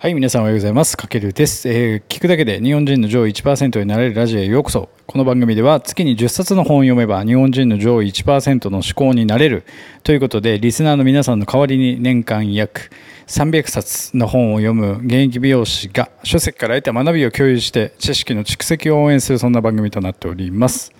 はい、皆さんおはようございます。かけるです、えー聞くだけで日本人の上位1%になれるラジオへようこそ。この番組では月に10冊の本を読めば日本人の上位1%の思考になれるということで、リスナーの皆さんの代わりに年間約300冊の本を読む現役美容師が書籍から得た学びを共有して知識の蓄積を応援するそんな番組となっております。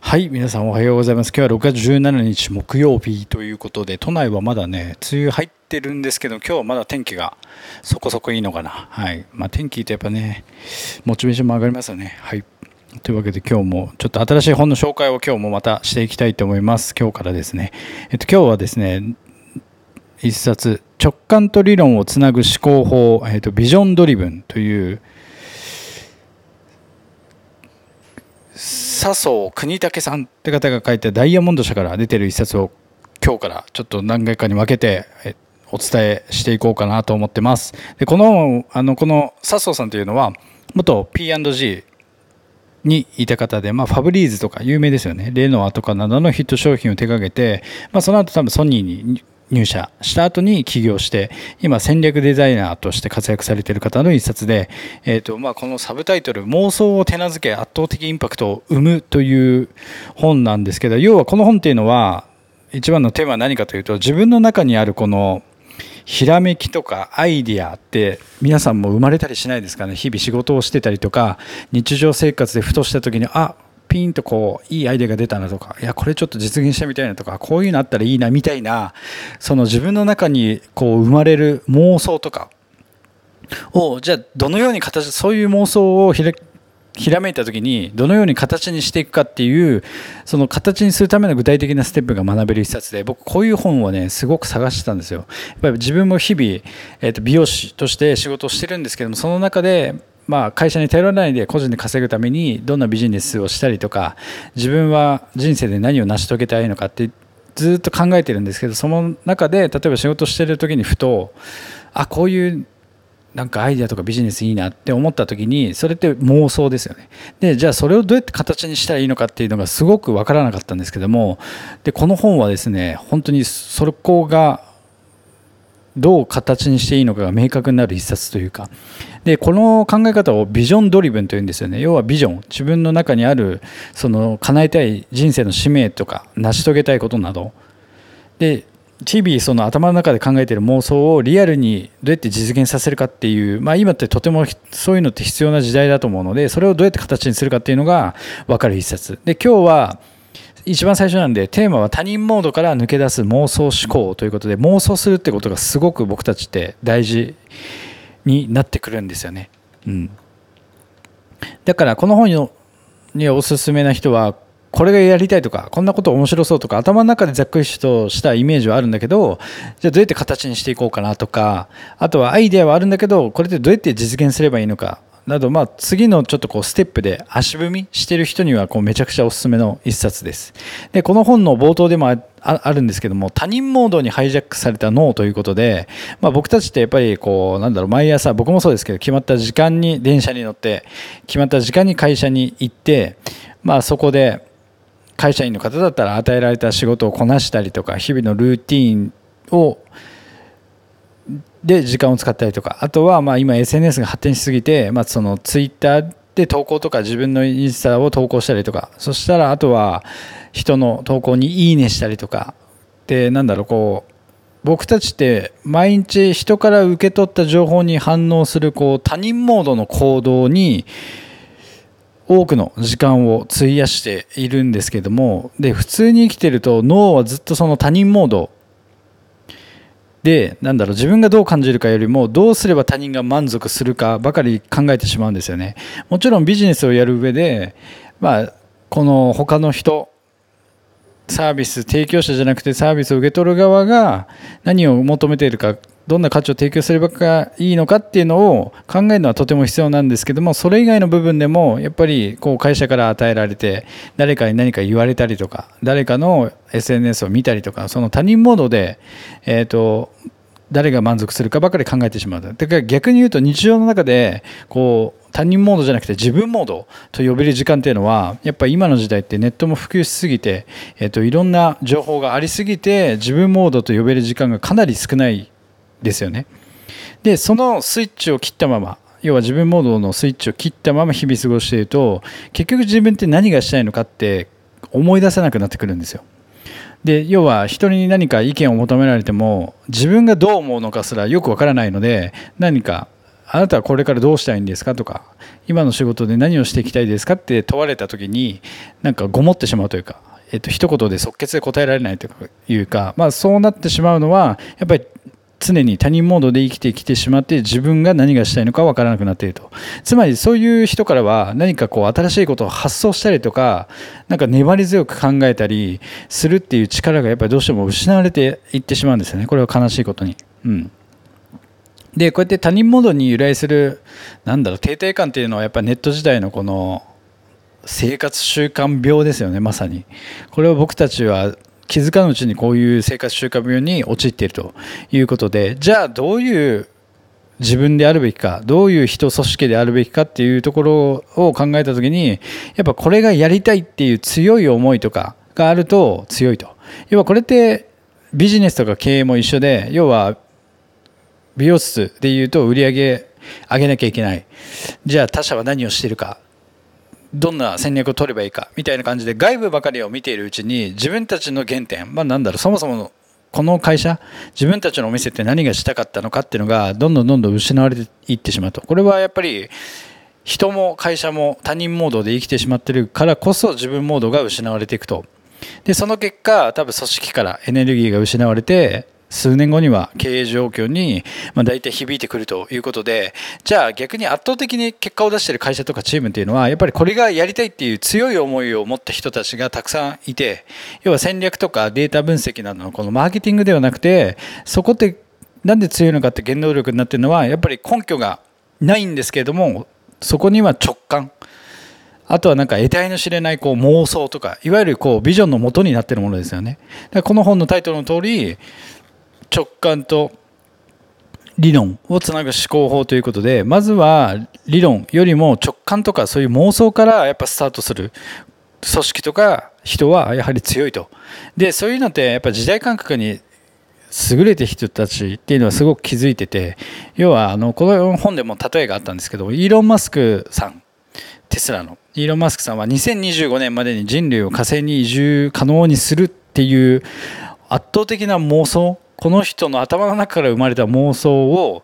はい、皆さんおはようございます。今日は6月17日木曜日ということで、都内はまだね、梅雨入ってるんですけど、今日はまだ天気がそこそこいいのかな。はい。まあ天気ってやっぱね、モチベーションも上がりますよね。はい。というわけで今日もちょっと新しい本の紹介を今日もまたしていきたいと思います。今日からですね。えっと今日はですね、一冊直感と理論をつなぐ思考法、えっとビジョンドリブンという笹生国武さんって方が書いたダイヤモンド社から出てる一冊を今日からちょっと何回かに分けてお伝えしていこうかなと思ってます。でこのあのこの笹生さんというのは元 P&G にいた方で、まあ、ファブリーズとか有名ですよねレノアとかなどのヒット商品を手掛けて、まあ、その後多分ソニーに入社した後に起業して今戦略デザイナーとして活躍されている方の一冊で、えーとまあ、このサブタイトル「妄想を手なずけ圧倒的インパクトを生む」という本なんですけど要はこの本っていうのは一番のテーマは何かというと自分の中にあるこのひらめきとかアイディアって皆さんも生まれたりしないですかね。日々仕事をしてたりとか日常生活でふとした時にあピンとこういいアイデアが出たなとかいやこれちょっと実現してみたいなとかこういうのあったらいいなみたいなその自分の中にこう生まれる妄想とかをじゃあどのように形そういう妄想をひらひらめいた時にどのように形にしていくかっていうその形にするための具体的なステップが学べる一冊で僕こういう本をねすごく探してたんですよ。やっぱり自分も日々、えー、と美容師として仕事をしてるんですけどもその中でまあ、会社に頼らないで個人で稼ぐためにどんなビジネスをしたりとか自分は人生で何を成し遂げたいのかってずっと考えてるんですけどその中で例えば仕事してる時にふとあこういうなんかアイデアとかビジネスいいなって思った時にそれって妄想ですよね。でじゃあそれをどうやって形にしたらいいのかっていうのがすごく分からなかったんですけどもでこの本はですね本当にそこがどう形にしていいのかが明確になる一冊というか。でこの考え方をビジョンドリブンというんですよね。要はビジョン。自分の中にあるその叶えたい人生の使命とか成し遂げたいことなど。で日々その頭の中で考えている妄想をリアルにどうやって実現させるかっていう、まあ、今ってとてもそういうのって必要な時代だと思うのでそれをどうやって形にするかっていうのが分かる一冊。で今日は一番最初なんでテーマは他人モードから抜け出す妄想思考ということで妄想するってことがすごく僕たちって大事になってくるんですよね。うん、だからこの本におすすめな人はこれがやりたいとかこんなこと面白そうとか頭の中でざっくりとしたイメージはあるんだけどじゃあどうやって形にしていこうかなとかあとはアイデアはあるんだけどこれってどうやって実現すればいいのかなど、まあ、次のちょっとこうステップで足踏みしてる人にはこうめちゃくちゃおすすめの一冊です。でこの本の冒頭でもあるんですけども他人モードにハイジャックされた脳ということで、まあ、僕たちってやっぱりこうなんだろう毎朝僕もそうですけど決まった時間に電車に乗って決まった時間に会社に行って、まあ、そこで会社員の方だったら与えられた仕事をこなしたりとか日々のルーティンをで時間を使ったりとかあとはまあ今 SNS が発展しすぎて、まあ、そのツイッターで投稿とか自分のインスタを投稿したりとかそしたらあとは人の投稿に「いいね」したりとかでなんだろうこう僕たちって毎日人から受け取った情報に反応するこう他人モードの行動に多くの時間を費やしているんですけどもで普通に生きてると脳はずっとその他人モードでなんだろう自分がどう感じるかよりもどうすれば他人が満足するかばかり考えてしまうんですよね。もちろんビジネスをやる上でまあこの他の人サービス提供者じゃなくてサービスを受け取る側が何を求めているかどんな価値を提供すればいいのかっていうのを考えるのはとても必要なんですけどもそれ以外の部分でもやっぱりこう会社から与えられて誰かに何か言われたりとか誰かの SNS を見たりとかその他人モードで、えーと、誰が満足するかばかり考えてしまうだから逆に言うと日常の中でこう他人モードじゃなくて自分モードと呼べる時間っていうのはやっぱり今の時代ってネットも普及しすぎて、えーと、いろんな情報がありすぎて自分モードと呼べる時間がかなり少ないですよね。でそのスイッチを切ったまま要は自分モードのスイッチを切ったまま日々過ごしていると結局自分って何がしたいのかって思い出せなくなってくるんですよ。で要は人に何か意見を求められても自分がどう思うのかすらよくわからないので何かあなたはこれからどうしたいんですかとか今の仕事で何をしていきたいですかって問われた時になんかごもってしまうというか、えっと一言で即決で答えられないというか、まあ、そうなってしまうのはやっぱり常に他人モードで生きてきてしまって自分が何がしたいのか分からなくなっていると。つまりそういう人からは何かこう新しいことを発想したりとかなんか粘り強く考えたりするっていう力がやっぱりどうしても失われていってしまうんですよね。これは悲しいことに。うん。でこうやって他人モードに由来するなんだろう停滞感っていうのはやっぱネット時代のこの生活習慣病ですよねまさに。これを僕たちは気づかぬうちにこういう生活習慣病に陥っているということでじゃあどういう自分であるべきかどういう人組織であるべきかっていうところを考えた時にやっぱこれがやりたいっていう強い思いとかがあると強いと。要はこれってビジネスとか経営も一緒で要は美容室でいうと売り上げ上げなきゃいけない。じゃあ他社は何をしてるか。どんな戦略を取ればいいかみたいな感じで外部ばかりを見ているうちに自分たちの原点、まあ、なんだろうそもそものこの会社自分たちのお店って何がしたかったのかっていうのがどんどんどんどん失われていってしまうと。これはやっぱり人も会社も他人モードで生きてしまってるからこそ自分モードが失われていくと。でその結果多分組織からエネルギーが失われて数年後には経営状況に、ま、大体響いてくるということでじゃあ逆に圧倒的に結果を出している会社とかチームっていうのはやっぱりこれがやりたいっていう強い思いを持った人たちがたくさんいて要は戦略とかデータ分析などのこのマーケティングではなくてそこってなんで強いのかって原動力になってるのはやっぱり根拠がないんですけれどもそこには直感あとはなんか得体の知れないこう妄想とかいわゆるこうビジョンの元になっているものですよね。この本のタイトルの通り直感と理論をつなぐ思考法ということでまずは理論よりも直感とかそういう妄想からやっぱスタートする。組織とか人はやはり強いと。でそういうのってやっぱ時代感覚に優れて人たちっていうのはすごく気づいてて要はあのこの本でも例えがあったんですけどイーロン・マスクさん。テスラの。イーロン・マスクさんは2025年までに人類を火星に移住可能にするっていう圧倒的な妄想この人の頭の中から生まれた妄想を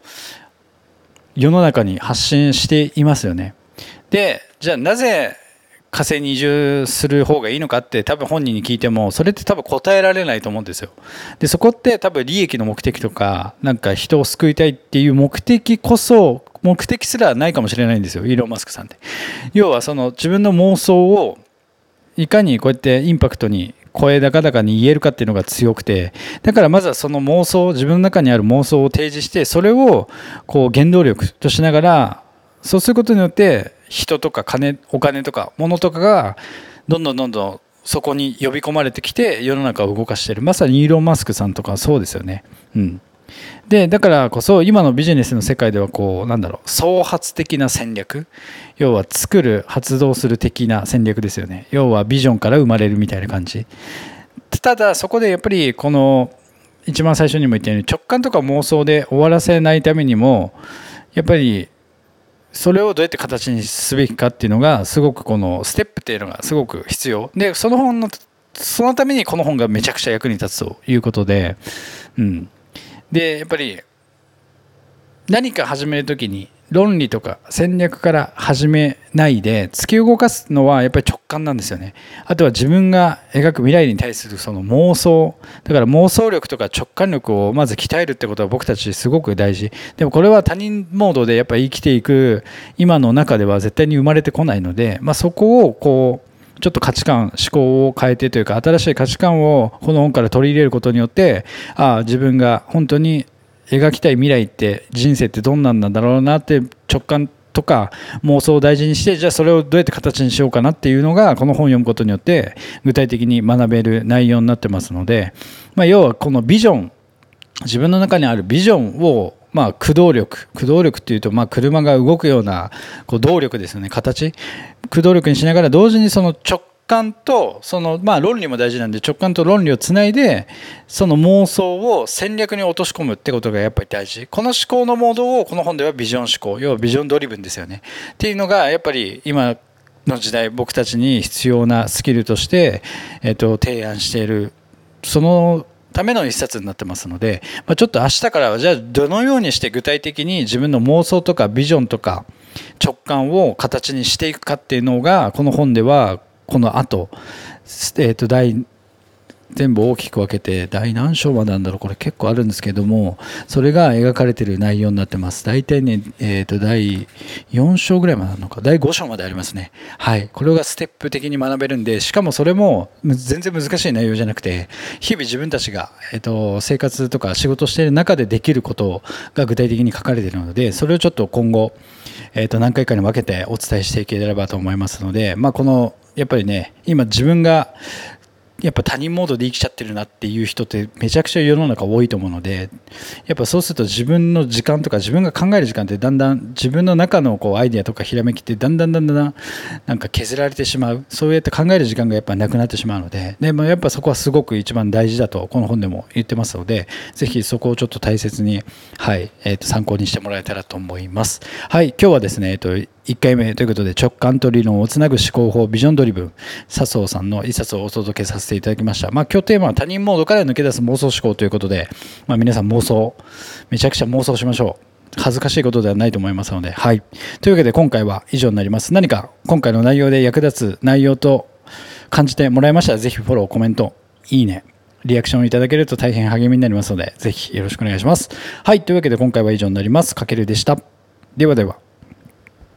世の中に発信していますよね。でじゃあなぜ火星に移住する方がいいのかって多分本人に聞いてもそれって多分答えられないと思うんですよ。でそこって多分利益の目的とかなんか人を救いたいっていう目的こそ目的すらないかもしれないんですよイーロン・マスクさんって。要はその自分の妄想をいかにこうやってインパクトに声高々に言えるかっていうのが強くてだからまずはその妄想自分の中にある妄想を提示してそれをこう原動力としながらそうすることによって人とか金お金とか物とかがどんどんどんどんそこに呼び込まれてきて世の中を動かしているまさにイーロン・マスクさんとかそうですよね。うんでだからこそ今のビジネスの世界ではこうなんだろう創発的な戦略。要は作る発動する的な戦略ですよね。要はビジョンから生まれるみたいな感じ。ただそこでやっぱりこの一番最初にも言ったように直感とか妄想で終わらせないためにもやっぱりそれをどうやって形にすべきかっていうのがすごくこのステップっていうのがすごく必要。でその本のそのためにこの本がめちゃくちゃ役に立つということで、うん、でやっぱり何か始める時に論理とか戦略から始めないで突き動かすのはやっぱり直感なんですよね。あとは自分が描く未来に対するその妄想。だから妄想力とか直感力をまず鍛えるってことは僕たちすごく大事。でもこれは他人モードでやっぱり生きていく今の中では絶対に生まれてこないので、まあ、そこをこうちょっと価値観思考を変えてというか新しい価値観をこの本から取り入れることによってああ自分が本当に描きたい未来って人生ってどんなんなんだろうなって直感とか妄想を大事にしてじゃあそれをどうやって形にしようかなっていうのがこの本を読むことによって具体的に学べる内容になってますので、まあ、要はこのビジョン自分の中にあるビジョンをまあ、駆動力駆動力っていうと、まあ、車が動くようなこう動力ですよね。形。駆動力にしながら同時にその直感とそのまあ論理も大事なんで直感と論理をつないでその妄想を戦略に落とし込むってことがやっぱり大事。この思考のモードをこの本ではビジョン思考。要はビジョンドリブンですよね。っていうのがやっぱり今の時代僕たちに必要なスキルとして、えっと、提案している。そのための一冊になってますので、まあ、ちょっと明日からはじゃあどのようにして具体的に自分の妄想とかビジョンとか直感を形にしていくかっていうのがこの本ではこの後、えー、と第全部大きく分けて第何章までなんだろうこれ結構あるんですけどもそれが描かれてる内容になってます。大体ね、えー、と第4章ぐらいまであるのか。第5章までありますね。はい。これがステップ的に学べるんでしかもそれも全然難しい内容じゃなくて日々自分たちが、えー、と生活とか仕事している中でできることが具体的に書かれてるのでそれをちょっと今後、えー、と何回かに分けてお伝えしていければと思いますので、まあ、このやっぱりね今自分がやっぱ他人モードで生きちゃってるなっていう人ってめちゃくちゃ世の中多いと思うのでやっぱそうすると自分の時間とか自分が考える時間ってだんだん自分の中のこうアイデアとかひらめきってだんだんだんだんなんか削られてしまうそうやって考える時間がやっぱなくなってしまうのでで、まあ、やっぱそこはすごく一番大事だとこの本でも言ってますのでぜひそこをちょっと大切に、はいえー、と参考にしてもらえたらと思います。はい今日はですね、えーと1回目ということで直感と理論をつなぐ思考法ビジョンドリブン笹生さんの一冊をお届けさせていただきました。まあ、今日テーマは他人モードから抜け出す妄想思考ということで、まあ、皆さん妄想めちゃくちゃ妄想しましょう。恥ずかしいことではないと思いますので。はい。というわけで今回は以上になります。何か今回の内容で役立つ内容と感じてもらいましたら、ぜひフォロー、コメント、いいね、リアクションいただけると大変励みになりますので、ぜひよろしくお願いします。はい。というわけで今回は以上になります。かけるでした。ではでは。